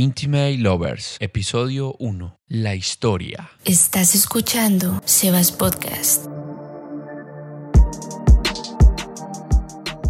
Intimate Lovers, episodio 1. La historia. Estás escuchando Sebas Podcast.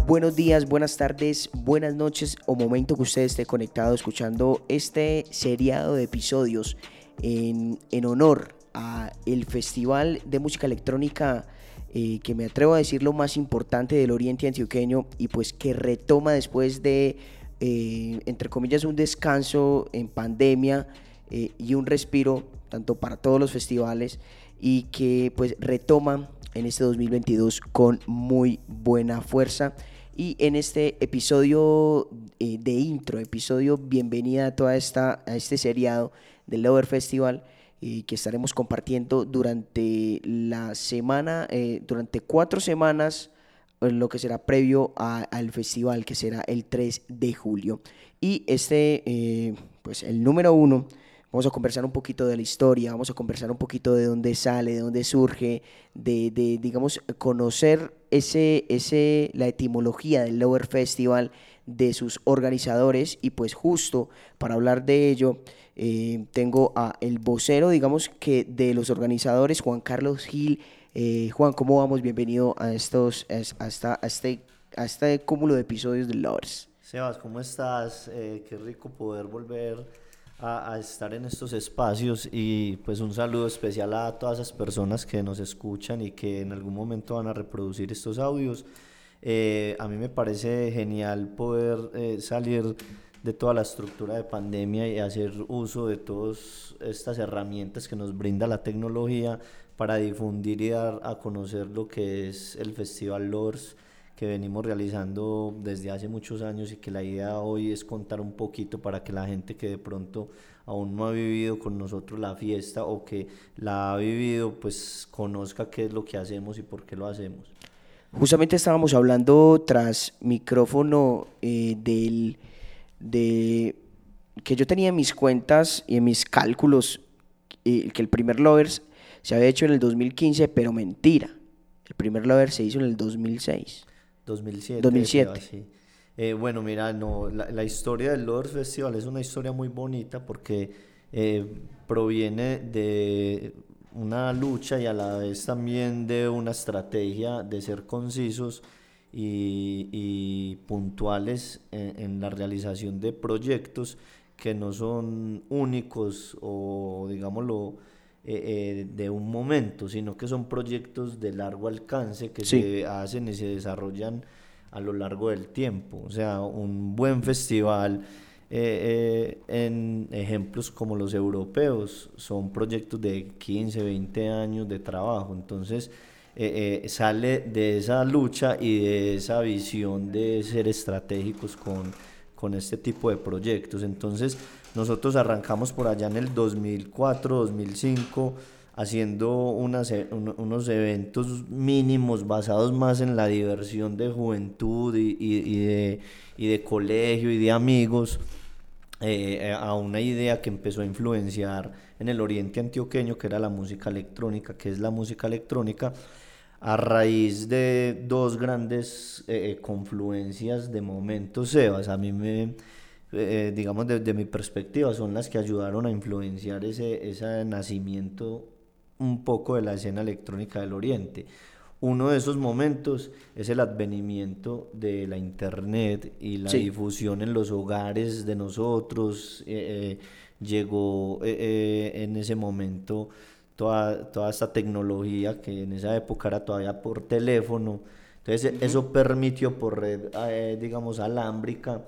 Buenos días, buenas tardes, buenas noches o momento que usted esté conectado escuchando este seriado de episodios en, en honor a el Festival de Música Electrónica eh, que me atrevo a decir lo más importante del Oriente Antioqueño y pues que retoma después de eh, entre comillas, un descanso en pandemia eh, y un respiro, tanto para todos los festivales, y que pues retoma en este 2022 con muy buena fuerza. Y en este episodio eh, de intro, episodio bienvenida a toda esta, a este seriado del Lover Festival, que estaremos compartiendo durante la semana, durante cuatro semanas lo que será previo al festival que será el 3 de julio. Y este, eh, pues el número uno, vamos a conversar un poquito de la historia, vamos a conversar un poquito de dónde sale, de dónde surge, de, de digamos, conocer ese, ese, la etimología del Lower Festival, de sus organizadores y pues justo para hablar de ello eh, tengo a el vocero digamos que de los organizadores Juan Carlos Gil eh, Juan, ¿cómo vamos? Bienvenido a estos, a, este, a este cúmulo de episodios de Lovers. Sebas, ¿cómo estás? Eh, qué rico poder volver a, estar en estos espacios y pues un saludo especial a todas esas personas que nos escuchan y que en algún momento van a reproducir estos audios. Eh, a mí me parece genial poder salir de toda la estructura de pandemia y hacer uso de todas estas herramientas que nos brinda la tecnología para difundir y dar a conocer lo que es el Festival LORS que venimos realizando desde hace muchos años y que la idea hoy es contar un poquito para que la gente que de pronto aún no ha vivido con nosotros la fiesta o que la ha vivido pues conozca qué es lo que hacemos y por qué lo hacemos. Justamente estábamos hablando tras micrófono eh, del de que yo tenía en mis cuentas y en mis cálculos eh, que el primer Lovers se había hecho en el 2015, pero mentira. El primer Lover se hizo en el 2006. 2007. 2007. Eh, bueno, mira, no, la, historia del Lovers Festival es una historia muy bonita porque eh, proviene de una lucha y a la vez también de una estrategia de ser concisos y, puntuales en, la realización de proyectos que no son únicos o digámoslo eh, eh, de un momento, sino que son proyectos de largo alcance que se hacen y se desarrollan a lo largo del tiempo. O sea, un buen festival eh, en ejemplos como los europeos son proyectos de 15, 20 años de trabajo. Entonces, eh, sale de esa lucha y de esa visión de ser estratégicos con, con este tipo de proyectos. Entonces, nosotros arrancamos por allá en el 2004, 2005 haciendo unas, e, unos eventos mínimos basados más en la diversión de juventud y, y, de, y de, colegio y de amigos, eh, a una idea que empezó a influenciar en el oriente antioqueño, que era la música electrónica, que es la música electrónica, a raíz de dos grandes eh, eh, confluencias de momentos Sebas. A mí me, eh, digamos, desde mi perspectiva, son las que ayudaron a influenciar ese, ese nacimiento un poco de la escena electrónica del Oriente. Uno de esos momentos es el advenimiento de la Internet y la difusión en los hogares de nosotros. llegó en ese momento toda, toda esta tecnología que en esa época era todavía por teléfono. Entonces eso permitió por red, eh, digamos, alámbrica,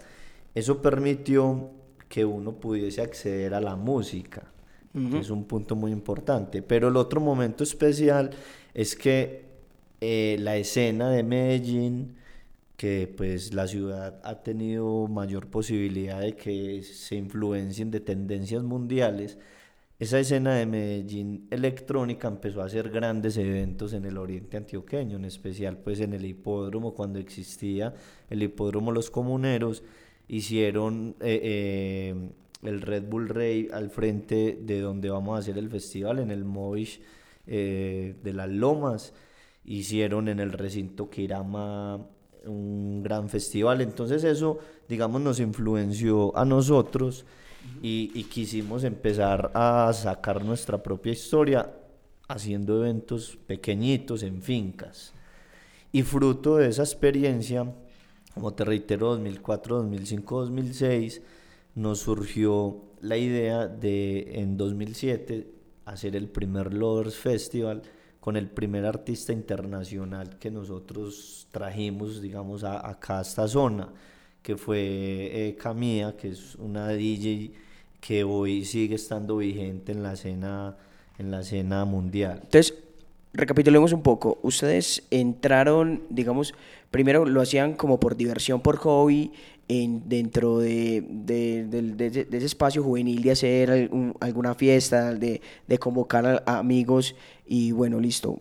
eso permitió que uno pudiese acceder a la música, que es un punto muy importante. Pero el otro momento especial es que eh, la escena de Medellín, que pues la ciudad ha tenido mayor posibilidad de que se influencien de tendencias mundiales, esa escena de Medellín electrónica empezó a hacer grandes eventos en el oriente antioqueño, en especial pues en el hipódromo cuando existía el hipódromo Los Comuneros, hicieron eh, eh, el Red Bull Rey al frente de donde vamos a hacer el festival, en el Movish eh, de las Lomas, hicieron en el recinto Kirama un gran festival, entonces eso digamos nos influenció a nosotros y, y quisimos empezar a sacar nuestra propia historia haciendo eventos pequeñitos en fincas. Y fruto de esa experiencia, como te reitero, 2004, 2005, 2006, nos surgió la idea de en 2007 hacer el primer Lovers Festival con el primer artista internacional que nosotros trajimos, digamos, a, acá a esta zona, que fue eh, Camilla, que es una DJ que hoy sigue estando vigente en la escena, en la escena mundial. Entonces, recapitulemos un poco. Ustedes entraron, digamos, primero lo hacían como por diversión, por hobby, en, dentro de, de, ese espacio juvenil de hacer algún- alguna fiesta, de, convocar a, amigos y bueno, listo.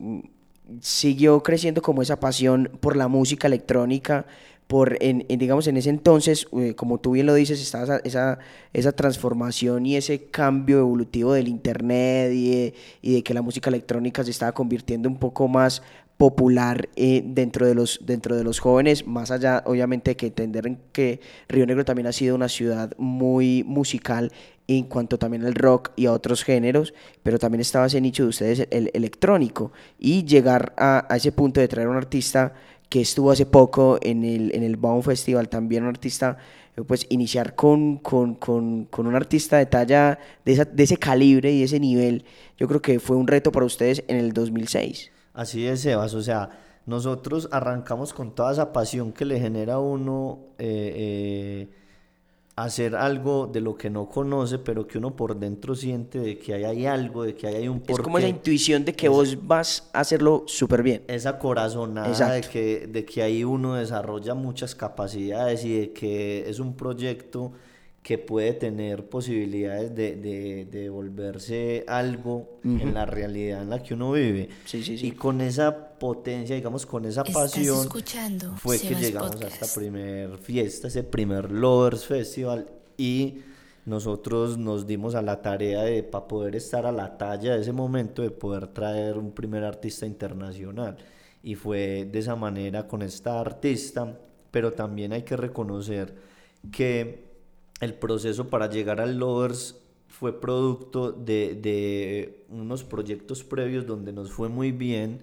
Siguió creciendo como esa pasión por la música electrónica, por, en, digamos, en ese entonces, eh, como tú bien lo dices, estaba esa, esa, transformación y ese cambio evolutivo del internet y de, de que la música electrónica se estaba convirtiendo un poco más popular eh, dentro, de los, dentro de los jóvenes, más allá, obviamente, que entender en que Río Negro también ha sido una ciudad muy musical en cuanto también al rock y a otros géneros, pero también estaba ese nicho de ustedes, el electrónico, y llegar a, a ese punto de traer a un artista que estuvo hace poco en el, en el Baum Festival, también un artista, eh, pues iniciar con, con, con, con un artista de talla de, esa- de ese calibre y ese nivel, yo creo que fue un reto para ustedes en el 2006. Así es, Sebas. O sea, nosotros arrancamos con toda esa pasión que le genera a uno eh, eh, hacer algo de lo que no conoce, pero que uno por dentro siente de que ahí hay algo, de que ahí hay un Es como esa porqué. intuición de que vos vas a hacerlo súper bien. Esa corazonada de que, de que ahí uno desarrolla muchas capacidades y de que es un proyecto que puede tener posibilidades de, de, de volverse algo en la realidad en la que uno vive. Sí, sí, sí. Y con esa potencia, digamos, con esa pasión, escuchando fue que llegamos a esta primer fiesta, ese primer Lovers Festival y nosotros nos dimos a la tarea de, para poder estar a la talla de ese momento, de poder traer un primer artista internacional. Y fue de esa manera con esta artista, pero también hay que reconocer que el proceso para llegar al Lovers fue producto de, unos proyectos previos donde nos fue muy bien,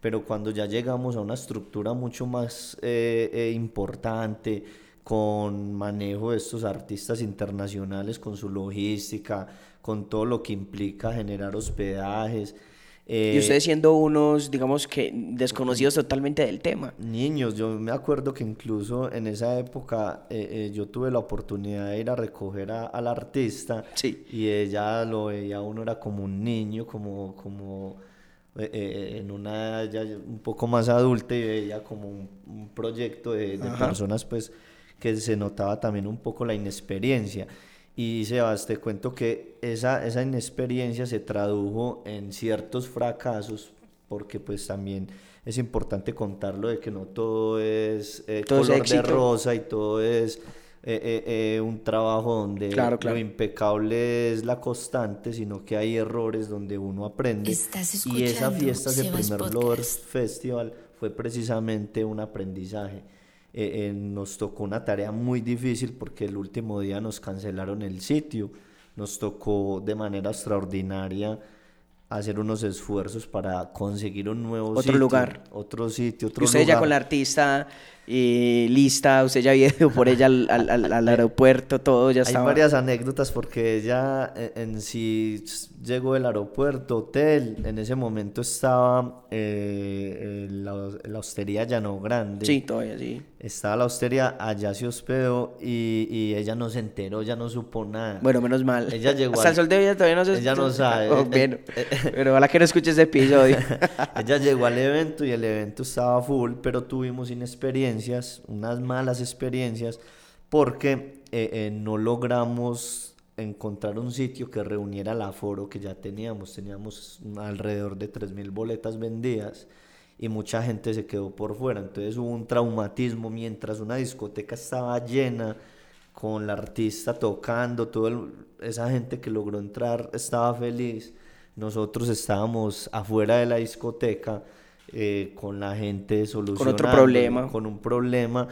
pero cuando ya llegamos a una estructura mucho más eh, eh, importante, con manejo de estos artistas internacionales, con su logística, con todo lo que implica generar hospedajes. Y eh, ustedes siendo unos, digamos que desconocidos totalmente del tema. Niños, yo me acuerdo que incluso en esa época eh, eh, yo tuve la oportunidad de ir a recoger a- al artista Sí. y ella lo veía, uno era como un niño, como, como en una edad ya un poco más adulta y veía como un, un proyecto de, de personas pues que se notaba también un poco la inexperiencia. Y Sebas, te cuento que esa, esa inexperiencia se tradujo en ciertos fracasos, porque pues también es importante contarlo de que no todo es eh, Todo es color de rosa y todo es eh, eh, eh, un trabajo donde Claro, claro. lo impecable es la constante, sino que hay errores donde uno aprende. Estás y esa fiesta, ese Sebas primer Podcast. Lovers Festival, fue precisamente un aprendizaje. Eh, eh, nos tocó una tarea muy difícil porque el último día nos cancelaron el sitio. Nos tocó de manera extraordinaria hacer unos esfuerzos para conseguir un nuevo Otro sitio, lugar. otro sitio, Y otro usted ya lugar. con la artista eh, lista, usted ya había ido por ella al, al- al- al aeropuerto, todo ya Hay estaba. varias anécdotas porque ella eh, en sí s- llegó del aeropuerto, hotel, en ese momento estaba eh, en la, en la hostería Llano Grande. Sí, todavía sí. Estaba la hostería, allá se hospedó y, y ella no se enteró, ya no supo nada. Bueno, menos mal. Ella llegó Hasta al- el sol de hoy todavía no se Ella no sabe. Oh, Eh, eh, pero ojalá que no escuche este episodio. Ella llegó al evento y el evento estaba full, pero tuvimos unas malas experiencias, porque eh, eh, no logramos encontrar un sitio que reuniera el aforo que ya teníamos. Teníamos alrededor de 3.000 boletas vendidas y mucha gente se quedó por fuera. Entonces hubo un traumatismo mientras una discoteca estaba llena con la artista tocando, toda esa gente que logró entrar estaba feliz. Nosotros estábamos afuera de la discoteca eh, con la gente solucionando, problema. con un problema.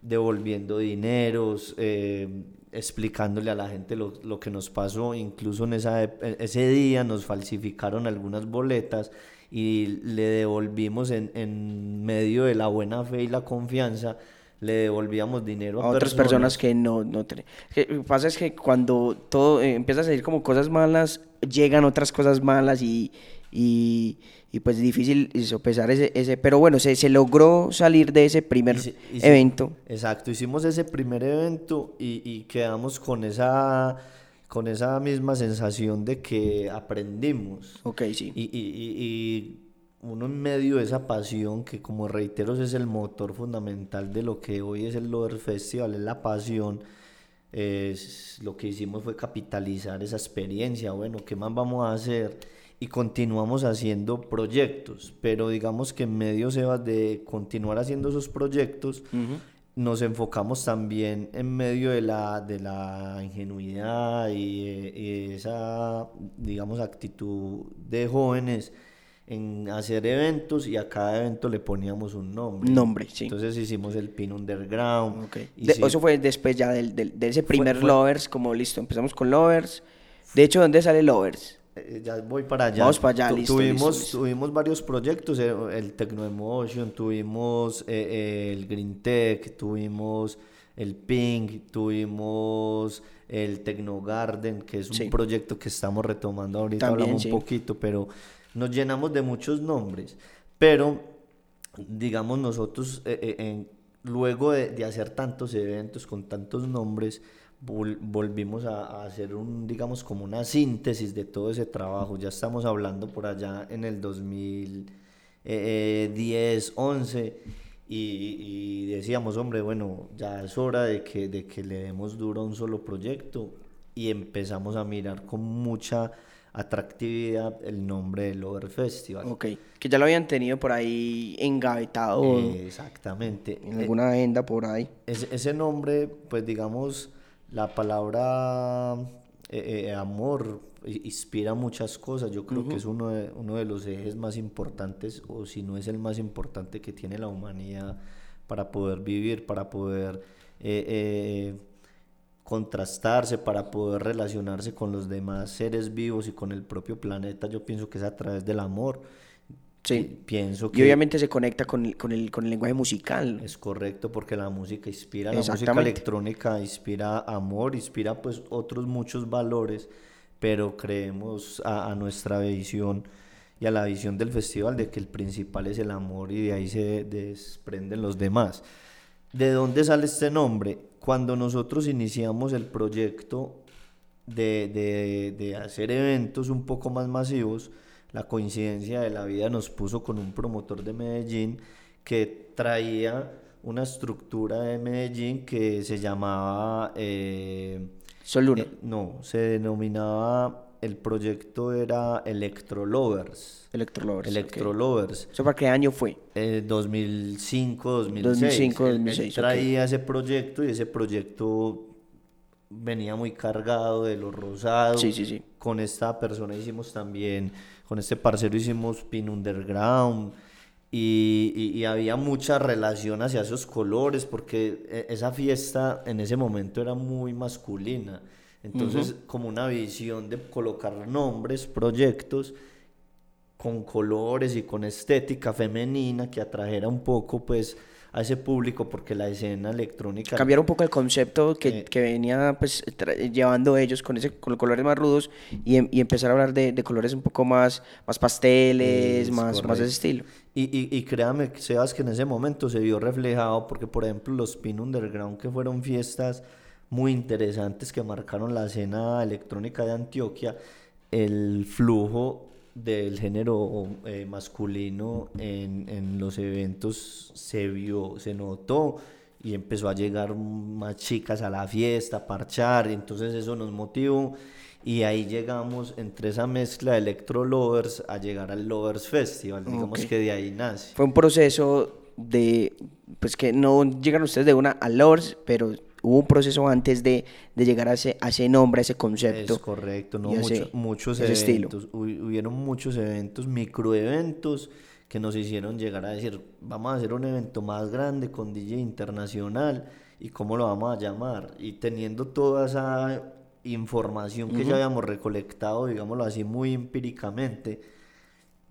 devolviendo dineros, eh, explicándole a la gente lo, lo, que nos pasó. Incluso en esa, ese día nos falsificaron algunas boletas y le devolvimos en, en medio de la buena fe y la confianza le devolvíamos dinero a, otras personas, que no, no Lo que pasa es que cuando todo eh, empieza a salir como cosas malas, llegan otras cosas malas y, y, y pues es difícil sopesar ese, ese pero bueno, se, se logró salir de ese primer evento. Exacto, hicimos ese primer evento y, y quedamos con esa con esa misma sensación de que aprendimos. Ok, sí. Y, y, y, uno en medio de esa pasión, que como reitero es el motor fundamental de lo que hoy es el Lover Festival, es la pasión, es, lo que hicimos fue capitalizar esa experiencia, bueno, ¿qué más vamos a hacer? Y continuamos haciendo proyectos, pero digamos que en medio, Sebas, de continuar haciendo esos proyectos, nos enfocamos también en medio de la, de la ingenuidad y, y esa, digamos, actitud de jóvenes en hacer eventos y a cada evento le poníamos un nombre. Nombre, sí. Entonces hicimos el Pin Underground. Okay. Eso fue después ya del, de ese primer Lovers, como listo, empezamos con Lovers. De hecho, ¿dónde sale Lovers? Eh, ya voy para allá. Vamos para allá, listo, tuvimos, tuvimos varios proyectos, eh, el Tecno Emotion, tuvimos eh, el Green Tech, tuvimos el Pink, tuvimos el Tecno Garden, que es un proyecto que estamos retomando ahorita, hablamos un poquito, pero nos llenamos de muchos nombres, pero digamos nosotros luego de, hacer tantos eventos con tantos nombres, volvimos a, hacer un, digamos, como una síntesis de todo ese trabajo. Ya estamos hablando por allá en el 2010, 11 y, decíamos, hombre, bueno, ya es hora de que, de que le demos duro a un solo proyecto y empezamos a mirar con mucha atractividad el nombre del Over Festival. Ok, que ya lo habían tenido por ahí engavetado. exactamente. En alguna agenda por ahí. Ese, ese nombre, pues digamos, la palabra eh, eh, amor inspira muchas cosas. Yo creo que es uno de, uno de los ejes más importantes, o si no es el más importante que tiene la humanidad para poder vivir, para poder... Eh, contrastarse, para poder relacionarse con los demás seres vivos y con el propio planeta, yo pienso que es a través del amor. Sí. Pienso que... Y obviamente se conecta con el, con el, con el lenguaje musical. Es correcto, porque la música inspira, la música electrónica inspira amor, inspira pues otros muchos valores, pero creemos a, a nuestra visión y a la visión del festival de que el principal es el amor y de ahí se desprenden los demás. ¿De dónde sale este nombre? Cuando nosotros iniciamos el proyecto de, de, de, hacer eventos un poco más masivos, la coincidencia de la vida nos puso con un promotor de Medellín que traía una estructura de Medellín que se llamaba... Eh. Eh, no, se denominaba el proyecto era Electro Lovers. Electro Lovers. Electro Lovers. ¿Eso para qué año fue? Eh, 2005, 2006. 2005, 2006. traía ese proyecto y ese proyecto venía muy cargado de lo rosado. Sí, sí, sí. Con esta persona hicimos también, con este parcero hicimos Pin Underground. Y, y, y, había mucha relación hacia esos colores porque eh, esa fiesta en ese momento era muy masculina. Entonces, como una visión de colocar nombres, proyectos con colores y con estética femenina que atrajera un poco, pues, a ese público porque la escena electrónica cambiar un poco el concepto que, que venía pues llevando ellos con ese con colores más rudos y, em, y empezar a hablar de, de, colores un poco más más pasteles más más de ese estilo. Y, y, y créame Sebas que en ese momento se vio reflejado porque por ejemplo los Pin Underground que fueron fiestas muy interesantes que marcaron la escena electrónica de Antioquia, el flujo del género eh, masculino en, en, los eventos se vio, se notó y empezó a llegar más chicas a la fiesta, a parchar, y entonces eso nos motivó y ahí llegamos entre esa mezcla de Electro Lovers a llegar al Lovers Festival, digamos que de ahí nace. Fue un proceso de, pues que no llegan ustedes de una a Lovers, pero hubo un proceso antes de, de llegar a ese, a ese, nombre, a ese concepto. Es correcto, ¿no? muchos eventos, hubieron muchos eventos, microeventos que nos hicieron llegar a decir, vamos a hacer un evento más grande con DJ internacional y cómo lo vamos a llamar. Y teniendo toda esa información que ya habíamos recolectado, digámoslo así, muy empíricamente,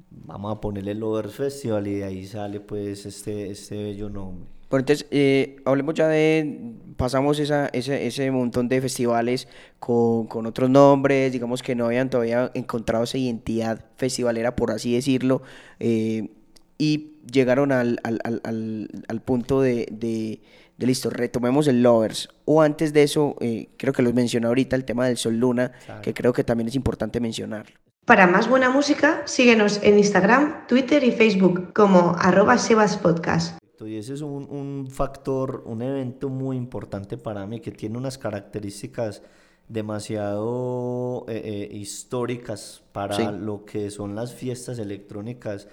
vamos a ponerle el Lovers Festival y de ahí sale pues este, este bello nombre. Bueno, entonces, eh, hablemos ya de, pasamos esa, ese, ese montón de festivales con, con, otros nombres, digamos que no habían todavía encontrado esa identidad festivalera, por así decirlo, eh, y llegaron al, al, al, al punto de, de, de, listo, retomemos el Lovers. O antes de eso, eh, creo que los mencioné ahorita, el tema del Sol Luna, claro. que creo que también es importante mencionarlo. Para más buena música, síguenos en Instagram, Twitter y Facebook como arroba sebaspodcast. Y ese es un, un, factor, un evento muy importante para mí que tiene unas características demasiado eh, eh, históricas para sí. lo que son las fiestas electrónicas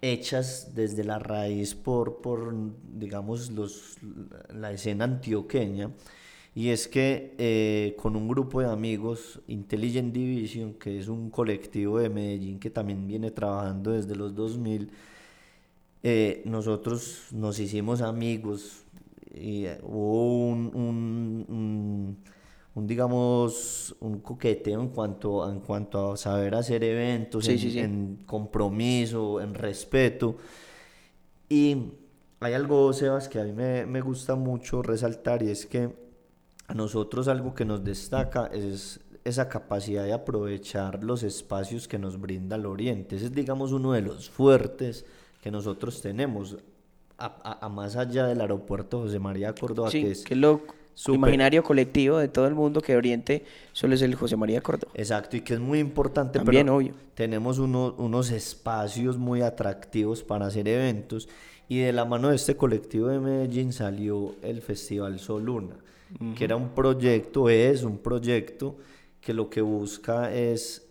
hechas desde la raíz por, por digamos, los, la escena antioqueña. Y es que eh, con un grupo de amigos, Intelligent Division, que es un colectivo de Medellín que también viene trabajando desde los 2000, eh, nosotros nos hicimos amigos y eh, hubo un, un, un, un, digamos un coqueteo en cuanto en cuanto a saber hacer eventos Sí, en, sí, sí. en compromiso en respeto y hay algo Sebas que a mí me, me gusta mucho resaltar y es que a nosotros algo que nos destaca es esa capacidad de aprovechar los espacios que nos brinda el Oriente. Ese es, digamos, uno de los fuertes que nosotros tenemos, a, a, a más allá del aeropuerto José María Córdoba, Sí, que es que imaginario colectivo de todo el mundo que Oriente solo es el José María Córdoba. Exacto, y que es muy importante, También, pero obvio. tenemos uno- unos espacios muy atractivos para hacer eventos y de la mano de este colectivo de Medellín salió el Festival Soluna, que era un proyecto, es un proyecto que lo que busca es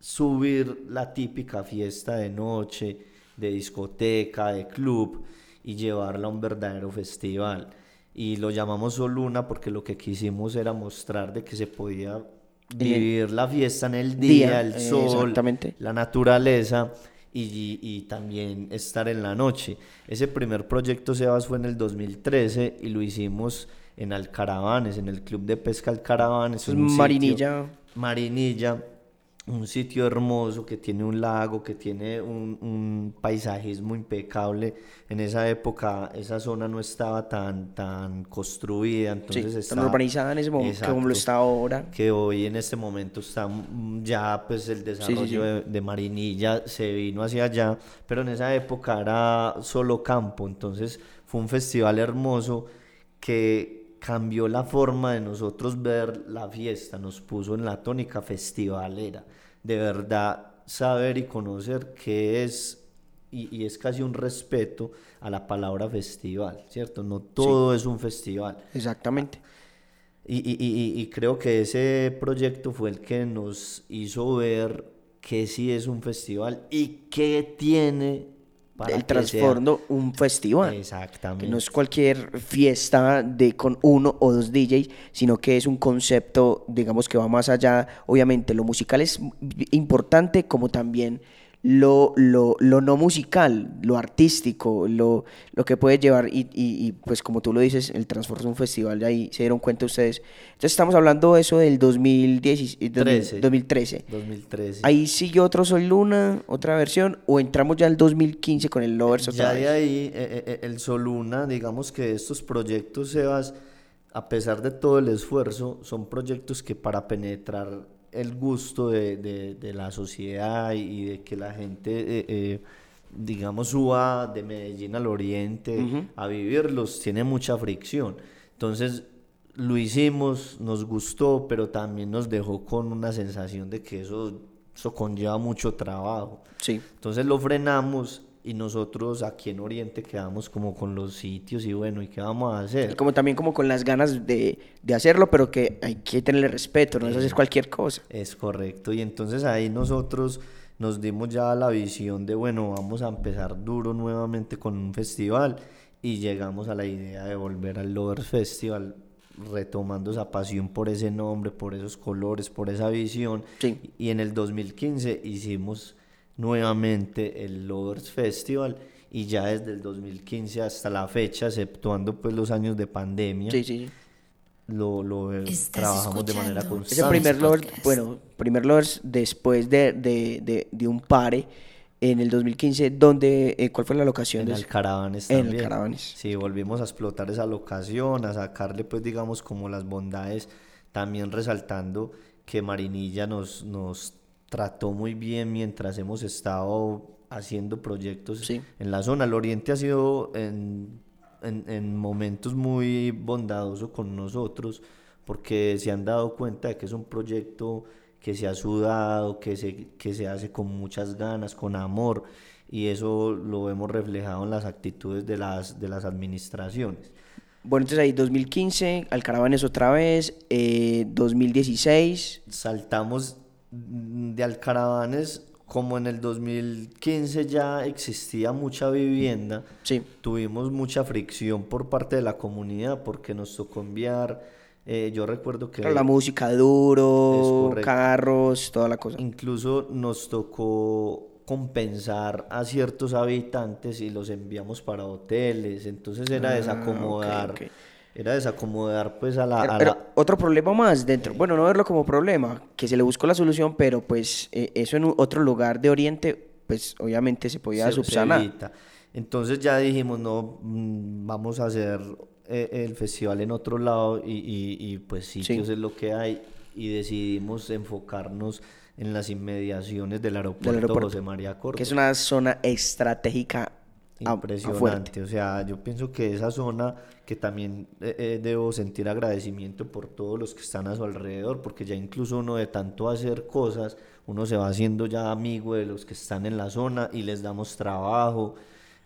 subir la típica fiesta de noche, de discoteca, de club y llevarla a un verdadero festival. Y lo llamamos Soluna porque lo que quisimos era mostrar de que se podía vivir la fiesta en el día, Día, el eh, sol, exactamente. la naturaleza y, y- y también estar en la noche. Ese primer proyecto Sebas fue en el 2013 y lo hicimos en Alcaravanes, en el Club de Pesca Alcaravanes. Es un sitio- Marinilla. Un sitio hermoso que tiene un lago, que tiene un, un paisajismo impecable. En esa época esa zona no estaba tan, tan construida, Sí, entonces tan urbanizada en ese momento como lo está ahora. que hoy en este momento está ya pues el desarrollo sí. De, de Marinilla se vino hacia allá, pero en esa época era solo campo, entonces fue un festival hermoso que cambió la forma de nosotros ver la fiesta, nos puso en la tónica festivalera, de verdad saber y conocer qué es y, y es casi un respeto a la palabra festival, ¿cierto? No todo es un festival. Exactamente. Y, y- y- y creo que ese proyecto fue el que nos hizo ver que sí es un festival y que tiene para el trasfondo un festival. Exactamente. Que no es cualquier fiesta de con uno o dos DJs, sino que es un concepto, digamos, que va más allá. Obviamente, lo musical es importante, como también lo, lo, lo no musical, lo artístico, lo, lo que puede llevar, y, y- y, pues como tú lo dices, el transformo de un festival, de ahí se dieron cuenta ustedes. Entonces estamos hablando de eso del 2010, y- 13. 2013. 2013. Ahí siguió otro Soy Luna, otra versión, o entramos ya al 2015 con el Lovers otra Ya vez. de ahí, eh, eh, el Soluna, digamos que estos proyectos, Sebas, a pesar de todo el esfuerzo, son proyectos que para penetrar el gusto de, de- de la sociedad y de que la gente, eh, eh, digamos, suba de Medellín al Oriente a vivirlos, tiene mucha fricción. Entonces, lo hicimos, nos gustó, pero también nos dejó con una sensación de que eso, eso conlleva mucho trabajo. Sí. Entonces lo frenamos y nosotros aquí en Oriente quedamos como con los sitios y bueno, ¿y qué vamos a Y hacer? como también como con las ganas de, de hacerlo, pero que hay que tenerle respeto, no es hacer cualquier cosa. Es correcto. Y entonces ahí nosotros nos dimos ya la visión de, bueno, vamos a empezar duro nuevamente con un festival y llegamos a la idea de volver al Lovers Festival retomando esa pasión por ese nombre, por esos colores, por esa visión. Sí. Y en el 2015 hicimos nuevamente el Lovers Festival y ya desde el 2015 hasta la fecha, exceptuando pues los años de pandemia, Sí, sí. lo, lo eh, trabajamos de manera escuchando. Ese constante. primer Lovers, bueno, primer Lovers después de, de, de, de un pare en el 2015, donde, eh, ¿cuál fue la locación? En de el eso? Caravanes En el también. Caravanes. Sí, volvimos a explotar esa locación, a sacarle pues digamos como las bondades, también resaltando que Marinilla nos, nos trató muy bien mientras hemos estado haciendo proyectos Sí. en la zona. El Oriente ha sido en, en, en momentos muy bondadoso con nosotros porque se han dado cuenta de que es un proyecto que se ha sudado, que se, que se hace con muchas ganas, con amor, y eso lo vemos reflejado en las actitudes de las, de las administraciones. Bueno, entonces ahí 2015, Alcaravanes otra vez, eh, 2016, Saltamos de Alcaravanes, como en el 2015 ya existía mucha vivienda, sí, tuvimos mucha fricción por parte de la comunidad porque nos tocó enviar, eh, yo recuerdo que... la música duro, carros, toda la cosa. Incluso nos tocó compensar a ciertos habitantes y los enviamos para hoteles, entonces era Ah, desacomodar. Era desacomodar pues a la... a Pero la- otro problema más dentro, bueno, no verlo como problema, que se le buscó la solución, pero pues eh, eso en otro lugar de Oriente, pues obviamente se podía se- se subsanar. evita. Entonces ya dijimos, no, mm, vamos a hacer eh, el festival en otro lado y, y- y, pues sitios es lo que hay y decidimos enfocarnos en las inmediaciones del aeropuerto, aeropuerto, José María Córdoba. que es una zona estratégica a- a fuerte. Impresionante, o sea, yo pienso que esa zona que también eh, eh, debo sentir agradecimiento por todos los que están a su alrededor, porque ya incluso uno de tanto hacer cosas, uno se va haciendo ya amigo de los que están en la zona y les damos trabajo,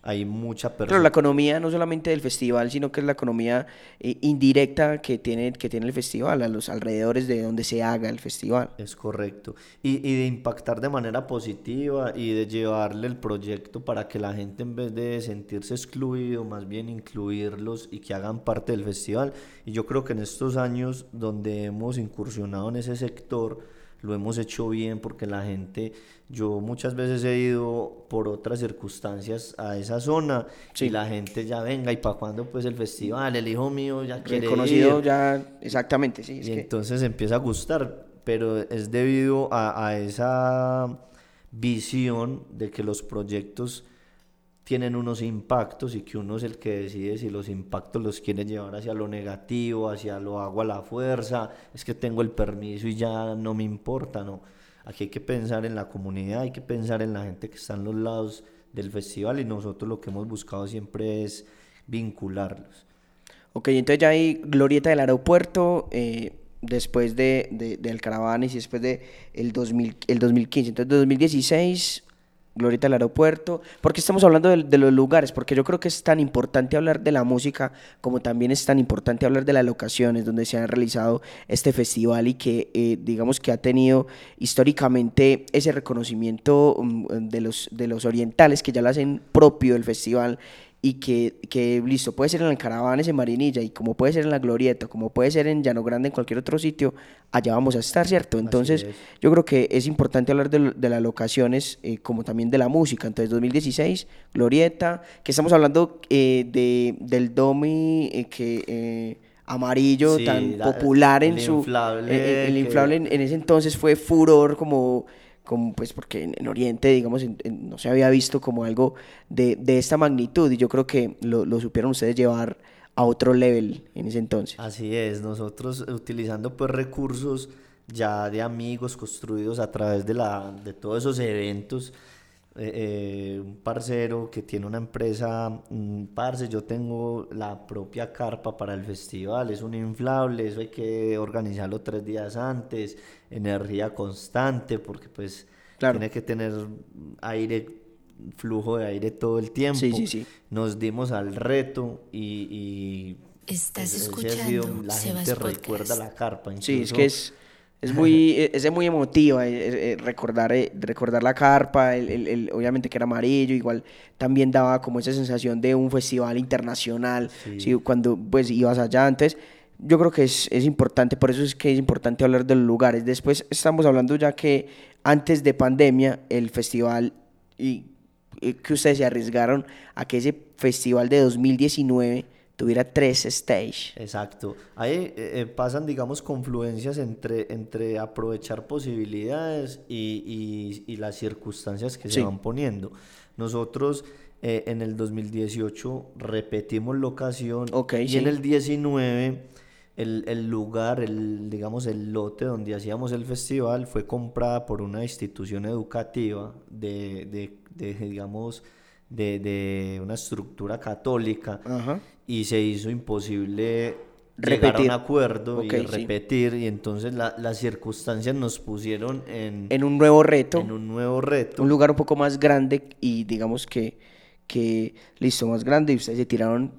hay mucha Pero la persona. economía no solamente del festival, sino que es la economía eh, indirecta que tiene, que tiene el festival, a los alrededores de donde se haga el festival. Es correcto. Y, y de impactar de manera positiva y de llevarle el proyecto para que la gente en vez de sentirse excluido, más bien incluirlos y que hagan parte del festival. Y yo creo que en estos años donde hemos incursionado en ese sector, lo hemos hecho bien porque la gente, yo muchas veces he ido por otras circunstancias a esa zona Sí. y la gente ya venga y para cuándo pues el festival, el hijo mío ya quiere Reconocido ir. ya, exactamente, sí. es Y que- entonces empieza a gustar, pero es debido a, a esa visión de que los proyectos tienen unos impactos y que uno es el que decide si los impactos los quiere llevar hacia lo negativo, hacia lo hago a la fuerza, es que tengo el permiso y ya no me importa, no. Aquí hay que pensar en la comunidad, hay que pensar en la gente que está en los lados del festival y nosotros lo que hemos buscado siempre es vincularlos. Ok, entonces ya hay Glorieta del aeropuerto, eh, después de, de, de Alcaravanes y después de el, 2000, el 2015. Entonces, 2016, Glorieta del aeropuerto. ¿Por qué estamos hablando de, los lugares? Porque yo creo que es tan importante hablar de la música como también es tan importante hablar de las locaciones donde se ha realizado este festival y que eh, digamos que ha tenido históricamente ese reconocimiento mm, de, los, de los orientales que ya lo hacen propio del festival y que, que, listo, puede ser en el Caravanes en Marinilla y como puede ser en la Glorieta, como puede ser en Llano Grande en cualquier otro sitio, allá vamos a estar, ¿cierto? Entonces, es. yo creo que es importante hablar de, de las locaciones eh, como también de la música. Entonces, 2016, Glorieta, que estamos hablando eh, de, del Domi eh, que... eh, amarillo Sí, tan la- popular en el su inflable el que- inflable en, en ese entonces fue furor como como pues porque en, en Oriente digamos en- en- no se había visto como algo de, de esta magnitud y yo creo que lo, lo supieron ustedes llevar a otro level en ese entonces Así es, nosotros utilizando pues recursos ya de amigos construidos a través de, la, de todos esos eventos. Eh, eh, un parcero que tiene una empresa, mm, parce, yo tengo la propia carpa para el festival, es un inflable, eso hay que organizarlo tres días antes, energía constante, porque pues Claro. tiene que tener aire, flujo de aire todo el tiempo. Sí, sí, sí. Nos dimos al reto y, y Estás ese ha sido- escuchando la Sebas gente recuerda la carpa. sí es incluso- que es es muy es es muy emotiva eh, eh, eh, recordar eh, recordar la carpa el, el- el- obviamente que era amarillo igual también daba como esa sensación de un festival internacional Sí. sí, cuando pues ibas allá entonces yo creo que es, es importante, por eso es que es importante hablar de los lugares. Después estamos hablando ya que antes de pandemia el festival y, y que ustedes se arriesgaron a que ese festival de 2019 tuviera tres stage. Exacto. Ahí eh, eh, pasan, digamos, confluencias entre, entre aprovechar posibilidades y, y- y las circunstancias que Sí. se van poniendo. Nosotros eh, en el 2018 repetimos locación Ok, y sí. en el 19 el, el lugar, el, digamos, el lote donde hacíamos el festival fue comprada por una institución educativa de, de, de, digamos, de, de una estructura católica Ajá. y se hizo imposible llegar a Repetir. un acuerdo y sí. repetir y entonces la- las circunstancias nos pusieron en, En un nuevo reto, en un nuevo reto. un lugar un poco más grande y digamos que, que listo, más grande y ustedes se tiraron,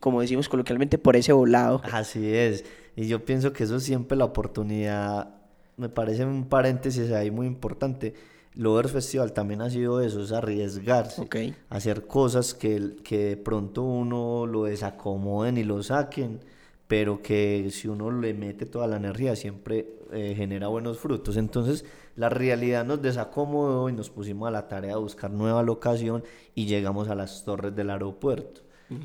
como decimos coloquialmente, por ese volado. Así es. Y yo pienso que eso siempre la oportunidad, me parece un paréntesis ahí muy importante. Lovers Festival también ha sido eso, es arriesgarse, Ok. hacer cosas que, que de pronto uno lo desacomoden y lo saquen, pero que si uno le mete toda la energía siempre eh, genera buenos frutos. Entonces la realidad nos desacomodó y nos pusimos a la tarea de buscar nueva locación y llegamos a las torres del aeropuerto.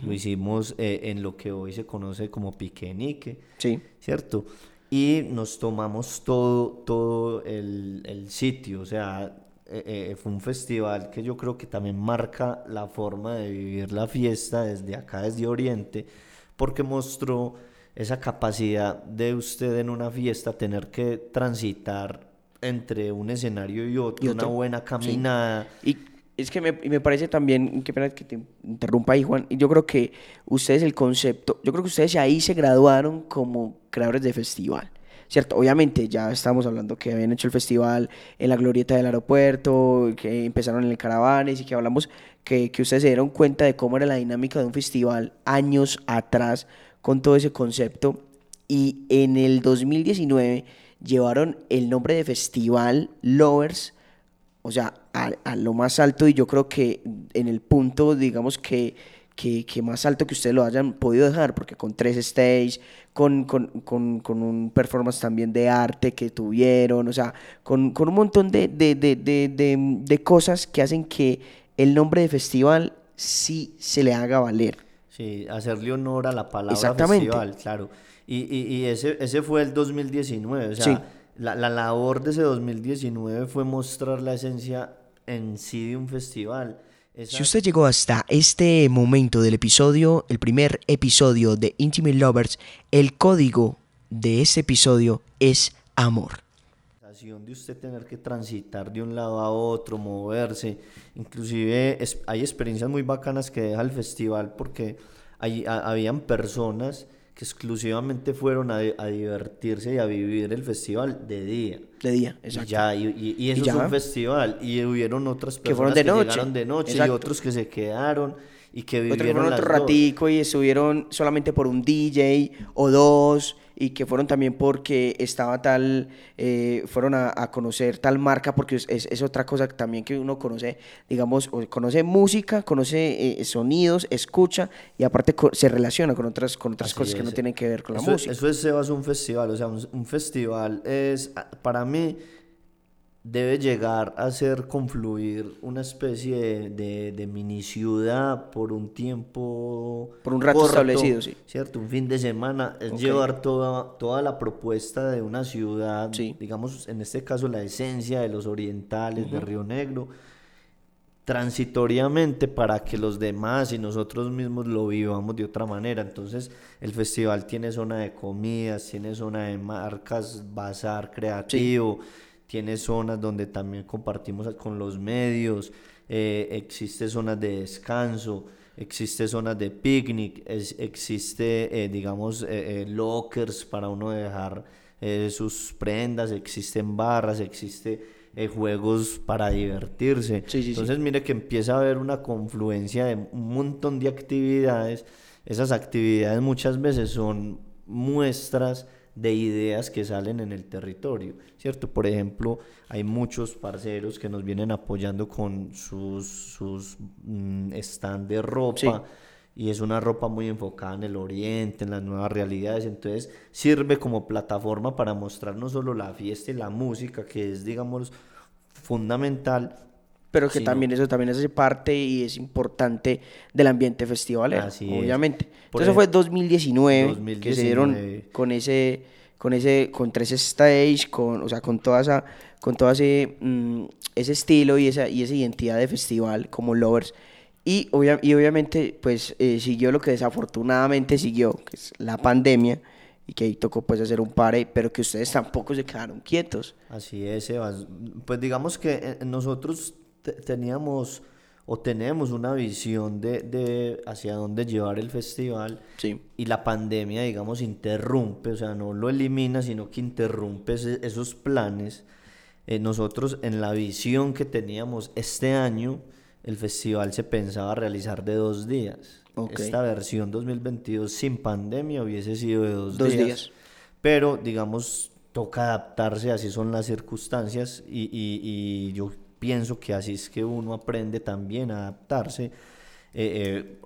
Lo hicimos eh, en lo que hoy se conoce como Piquenique, Sí. ¿cierto? Y nos tomamos todo, todo el, el sitio, o sea, eh, eh, fue un festival que yo creo que también marca la forma de vivir la fiesta desde acá, desde Oriente, porque mostró esa capacidad de usted en una fiesta tener que transitar entre un escenario y otro, Y una buena sí. caminada. Y es que me, me parece también, qué pena que te interrumpa ahí, Juan, yo creo que ustedes el concepto, yo creo que ustedes ahí se graduaron como creadores de festival, ¿cierto? Obviamente ya estamos hablando que habían hecho el festival en la glorieta del aeropuerto, que empezaron en el Caravanes y que hablamos que, que ustedes se dieron cuenta de cómo era la dinámica de un festival años atrás con todo ese concepto y en el 2019 llevaron el nombre de Festival Lovers o sea, a, a lo más alto y yo creo que en el punto, digamos que, que, que más alto que ustedes lo hayan podido dejar, porque con tres stage, con, con, con, con un performance también de arte que tuvieron, o sea, con, con un montón de, de, de, de, de, de cosas que hacen que el nombre de festival sí se le haga valer. Sí, hacerle honor a la palabra Exactamente. festival, claro. Y, y, y ese, ese fue el 2019, o sea, Sí. La, la labor de ese 2019 fue mostrar la esencia en sí de un festival. Esa- Si usted llegó hasta este momento del episodio, el primer episodio de Intimate Lovers, el código de este episodio es amor. de usted tener que transitar de un lado a otro, moverse, inclusive es- hay experiencias muy bacanas que deja el festival porque hay, a- habían personas que exclusivamente fueron a, a divertirse y a vivir el festival de día. De día, Y exacto. ya, y, y- y eso Y es ya. un festival. Y hubieron otras Que fueron personas de que, noche. llegaron de noche Exacto. y otros que se quedaron y que Otros vivieron fueron otro dos. ratico y estuvieron solamente por un DJ o dos y que fueron también porque estaba tal, eh, fueron a, a conocer tal marca porque es, es- es otra cosa también que uno conoce, digamos, conoce música, conoce eh, sonidos, escucha y aparte co- se relaciona con otras, con otras Así cosas que no tienen que ver con la música. eso es Sebas un festival, o sea, un, un festival es, para mí, debe llegar a ser confluir una especie de, de- de mini ciudad por un tiempo Por un rato establecido, sí. ¿Cierto? Un fin de semana, es llevar toda, toda la propuesta de una ciudad, Sí. digamos, en este caso la esencia de los orientales, de Río Negro, transitoriamente para que los demás y nosotros mismos lo vivamos de otra manera. Entonces, el festival tiene zona de comidas, tiene zona de marcas, bazar creativo, tiene zonas donde también compartimos con los medios, eh, existe zonas de descanso, existe zonas de picnic, es- existe, eh, digamos, eh, eh, lockers para uno dejar sus prendas, existen barras, existe juegos para divertirse. Sí, sí, sí. Entonces, mire que empieza a haber una confluencia de un montón de actividades. Esas actividades muchas veces son muestras de ideas que salen en el territorio, ¿cierto? Por ejemplo, hay muchos parceros que nos vienen apoyando con sus, sus mm, stand de ropa y es una ropa muy enfocada en el oriente, en las nuevas realidades, entonces sirve como plataforma para mostrar no solo la fiesta y la música, que es, digamos, fundamental, pero que sino- también eso también hace parte y es importante del ambiente festivalero, Así es. obviamente. Por Entonces eso fue 2019, que se dieron 2019. con ese con ese con tres stage, con o sea, con toda esa con todo ese mm, ese estilo y esa y esa identidad de festival como Lovers y, obvia- y obviamente pues eh, siguió lo que desafortunadamente siguió, que es la pandemia y que ahí tocó pues hacer un pare, pero que ustedes tampoco se quedaron quietos. Así es, Sebas. Pues digamos que eh, nosotros teníamos o tenemos una visión de, de hacia dónde llevar el festival Sí. y la pandemia, digamos, interrumpe, o sea, no lo elimina, sino que interrumpe ese- esos planes. Eh, nosotros en la visión que teníamos este año, el festival se pensaba realizar de dos días. Ok. Esta versión 2022 sin pandemia hubiese sido de dos, Dos días. días. Pero, digamos, toca adaptarse, así son las circunstancias y, y- y yo pienso que así es que uno aprende también a adaptarse. Eh, eh,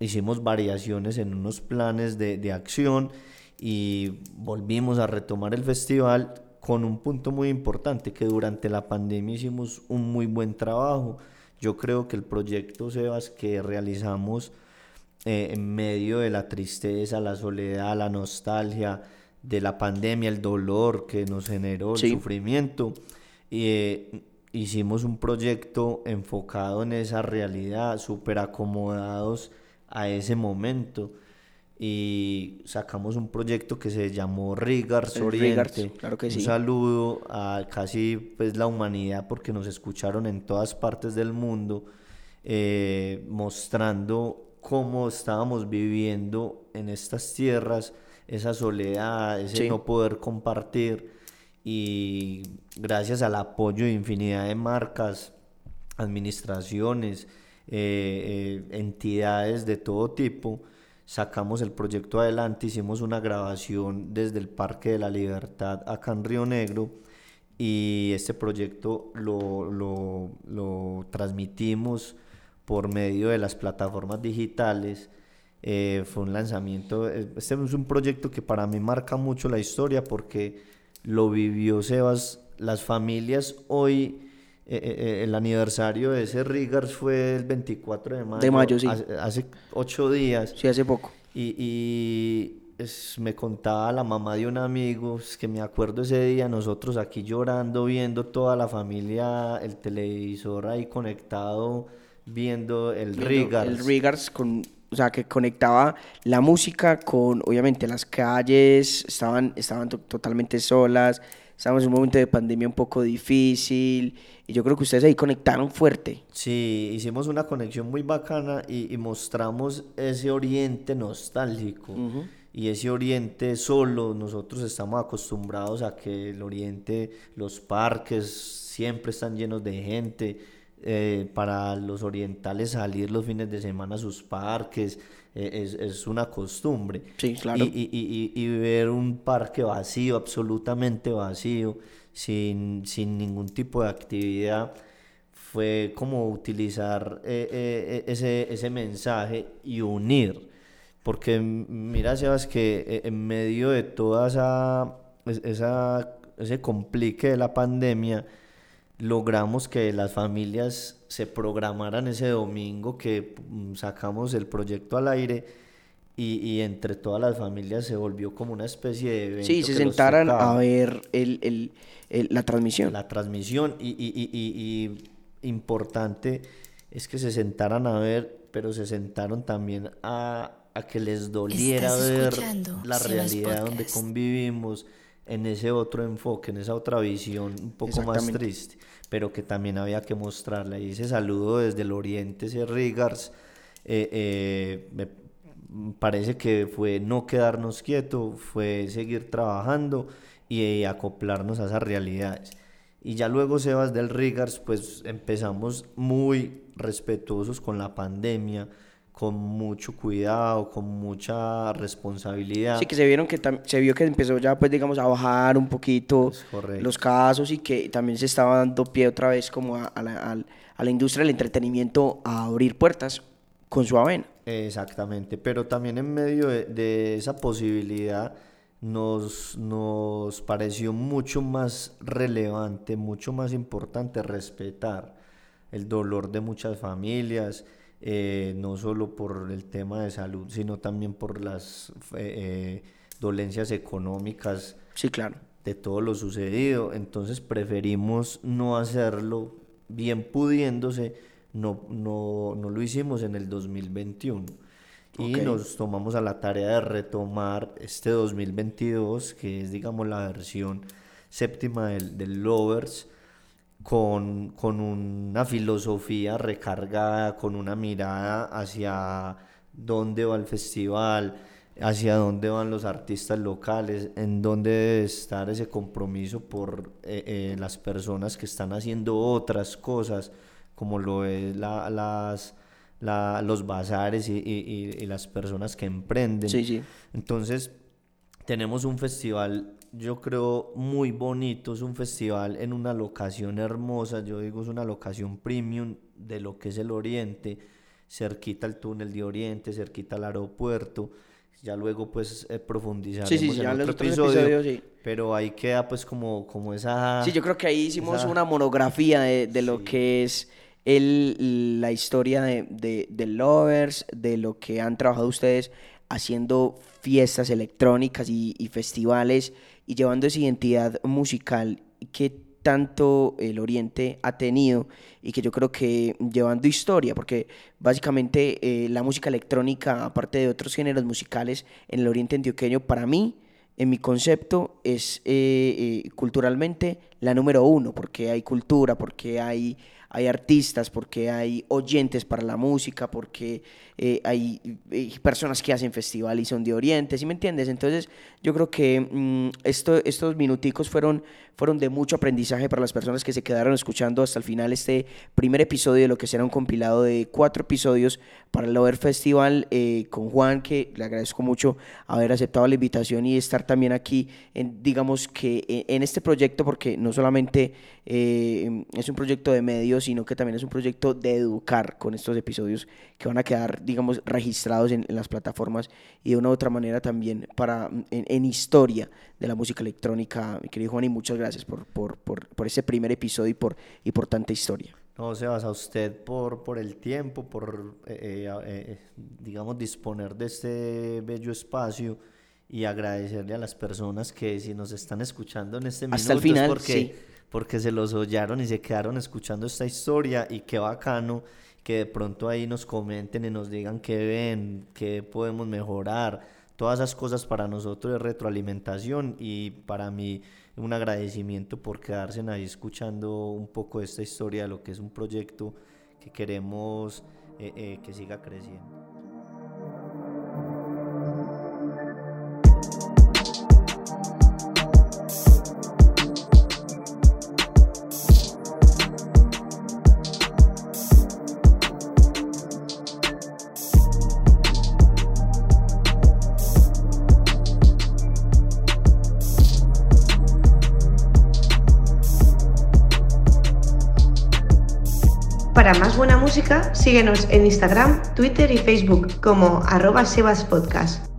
hicimos variaciones en unos planes de, de acción y volvimos a retomar el festival con un punto muy importante, que durante la pandemia hicimos un muy buen trabajo. Yo creo que el proyecto Sebas que realizamos eh, en medio de la tristeza, la soledad, la nostalgia, de la pandemia, el dolor que nos generó, Sí. el sufrimiento. Eh, hicimos un proyecto enfocado en esa realidad, súper acomodados a ese momento. Y sacamos un proyecto que se llamó Rigars Oriente. Rigars, claro que un saludo a casi pues la humanidad porque nos escucharon en todas partes del mundo eh, mostrando cómo estábamos viviendo en estas tierras esa soledad, ese Sí. no poder compartir y gracias al apoyo de infinidad de marcas, administraciones, eh, eh, entidades de todo tipo, sacamos el proyecto adelante, hicimos una grabación desde el Parque de la Libertad acá en Río Negro y este proyecto lo, lo, lo transmitimos por medio de las plataformas digitales. Eh, fue un lanzamiento, este es un proyecto que para mí marca mucho la historia porque lo vivió Sebas, las familias hoy, eh, eh, eh, el aniversario de ese Rigars fue el 24 de mayo, mayo, sí. hace, hace ocho días. Sí, hace poco. Y, y, es- me contaba la mamá de un amigo, es que me acuerdo ese día, nosotros aquí llorando, viendo toda la familia, el televisor ahí conectado, viendo el Rigars. El Rigars con, o sea, que conectaba la música con, obviamente, las calles, estaban, estaban to- totalmente solas, estábamos en un momento de pandemia un poco difícil, y yo creo que ustedes ahí conectaron fuerte. Sí, hicimos una conexión muy bacana y, y mostramos ese oriente nostálgico y ese oriente solo. Nosotros estamos acostumbrados a que el oriente, los parques siempre están llenos de gente. Eh, para los orientales salir los fines de semana a sus parques eh, es, es una costumbre. Sí, claro. Y, y- y- ver un parque vacío, absolutamente vacío, sin, sin ningún tipo de actividad, fue como utilizar eh, eh, ese, ese mensaje y unir. Porque mira, Sebas, que en medio de toda esa, es- esa, ese complique de la pandemia, logramos que las familias se programaran ese domingo que mm, sacamos el proyecto al aire y, y entre todas las familias se volvió como una especie de evento Sí, se sentaran a ver el, el- el- la transmisión. la transmisión y, y- y- y- y importante es que se sentaran a ver, pero se sentaron también a, a que les doliera ver la realidad donde convivimos, en ese otro enfoque, en esa otra visión un poco más triste, pero que también había que mostrarla. Y ese saludo desde el oriente, ese Rigars, eh, eh, me parece que fue no quedarnos quietos, fue seguir trabajando y eh, acoplarnos a esas realidades. Y ya luego, Sebas del Rigars, pues empezamos muy respetuosos con la pandemia, con mucho cuidado, con mucha responsabilidad. Sí, que se vieron que se vio que empezó ya, pues, digamos, a bajar un poquito los casos y que también se estaba dando pie otra vez como a, a la, al- a la industria del entretenimiento a abrir puertas con su avena. Exactamente, pero también en medio de, de esa posibilidad nos, nos pareció mucho más relevante, mucho más importante respetar el dolor de muchas familias, eh, no solo por el tema de salud, sino también por las eh, eh, dolencias económicas Sí, claro. de todo lo sucedido. Entonces preferimos no hacerlo bien pudiéndose, no, no, no lo hicimos en el 2021. Y nos tomamos a la tarea de retomar este 2022, que es, digamos, la versión séptima del, del Lovers, con, con una filosofía recargada, con una mirada hacia dónde va el festival, hacia dónde van los artistas locales, en dónde debe estar ese compromiso por eh, eh, las personas que están haciendo otras cosas, como lo es la- las, la- los bazares y, y- y- las personas que emprenden. Sí, sí. Entonces, tenemos un festival, yo creo, muy bonito, es un festival en una locación hermosa, yo digo, es una locación premium de lo que es el Oriente, cerquita al túnel de Oriente, cerquita al aeropuerto, ya luego pues eh, profundizaremos Sí, sí, sí, en ya en los otro episodio, episodios, sí. pero ahí queda pues como, como esa... Sí, yo creo que ahí hicimos esa- una monografía de, de lo que es el, la historia de, de, de Lovers, de lo que han trabajado ustedes haciendo fiestas electrónicas y, festivales y llevando esa identidad musical que tanto el Oriente ha tenido y que yo creo que llevando historia, porque básicamente eh, la música electrónica, aparte de otros géneros musicales en el Oriente Antioqueño, para mí en mi concepto, es eh, eh, culturalmente la número uno, porque hay cultura, porque hay, hay artistas, porque hay oyentes para la música, porque eh, hay eh, personas que hacen festival y son de Oriente, ¿sí me entiendes? Entonces, yo creo que mm, esto, estos minuticos fueron, fueron de mucho aprendizaje para las personas que se quedaron escuchando hasta el final este primer episodio de lo que será un compilado de cuatro episodios para el Lover Festival eh, con Juan, que le agradezco mucho haber aceptado la invitación y estar también aquí, en, digamos que en, en este proyecto, porque no solamente eh, es un proyecto de medios, sino que también es un proyecto de educar con estos episodios que van a quedar, digamos, registrados en, en las plataformas y de una u otra manera también para en, en historia de la música electrónica. Mi querido Juan, y muchas gracias por, por, por, por ese primer episodio y por, y por tanta historia. No, Sebas, a usted por, por el tiempo, por, eh, eh, eh, digamos, disponer de este bello espacio y agradecerle a las personas que si nos están escuchando en este Hasta el minuto es final, porque, sí. porque se los oyeron y se quedaron escuchando esta historia y qué bacano que de pronto ahí nos comenten y nos digan qué ven, qué podemos mejorar. Todas esas cosas para nosotros es retroalimentación y para mí un agradecimiento por quedarse ahí escuchando un poco esta historia de lo que es un proyecto que queremos eh, eh, que siga creciendo. Para más buena música, síguenos en Instagram, Twitter y Facebook como arroba sebaspodcast.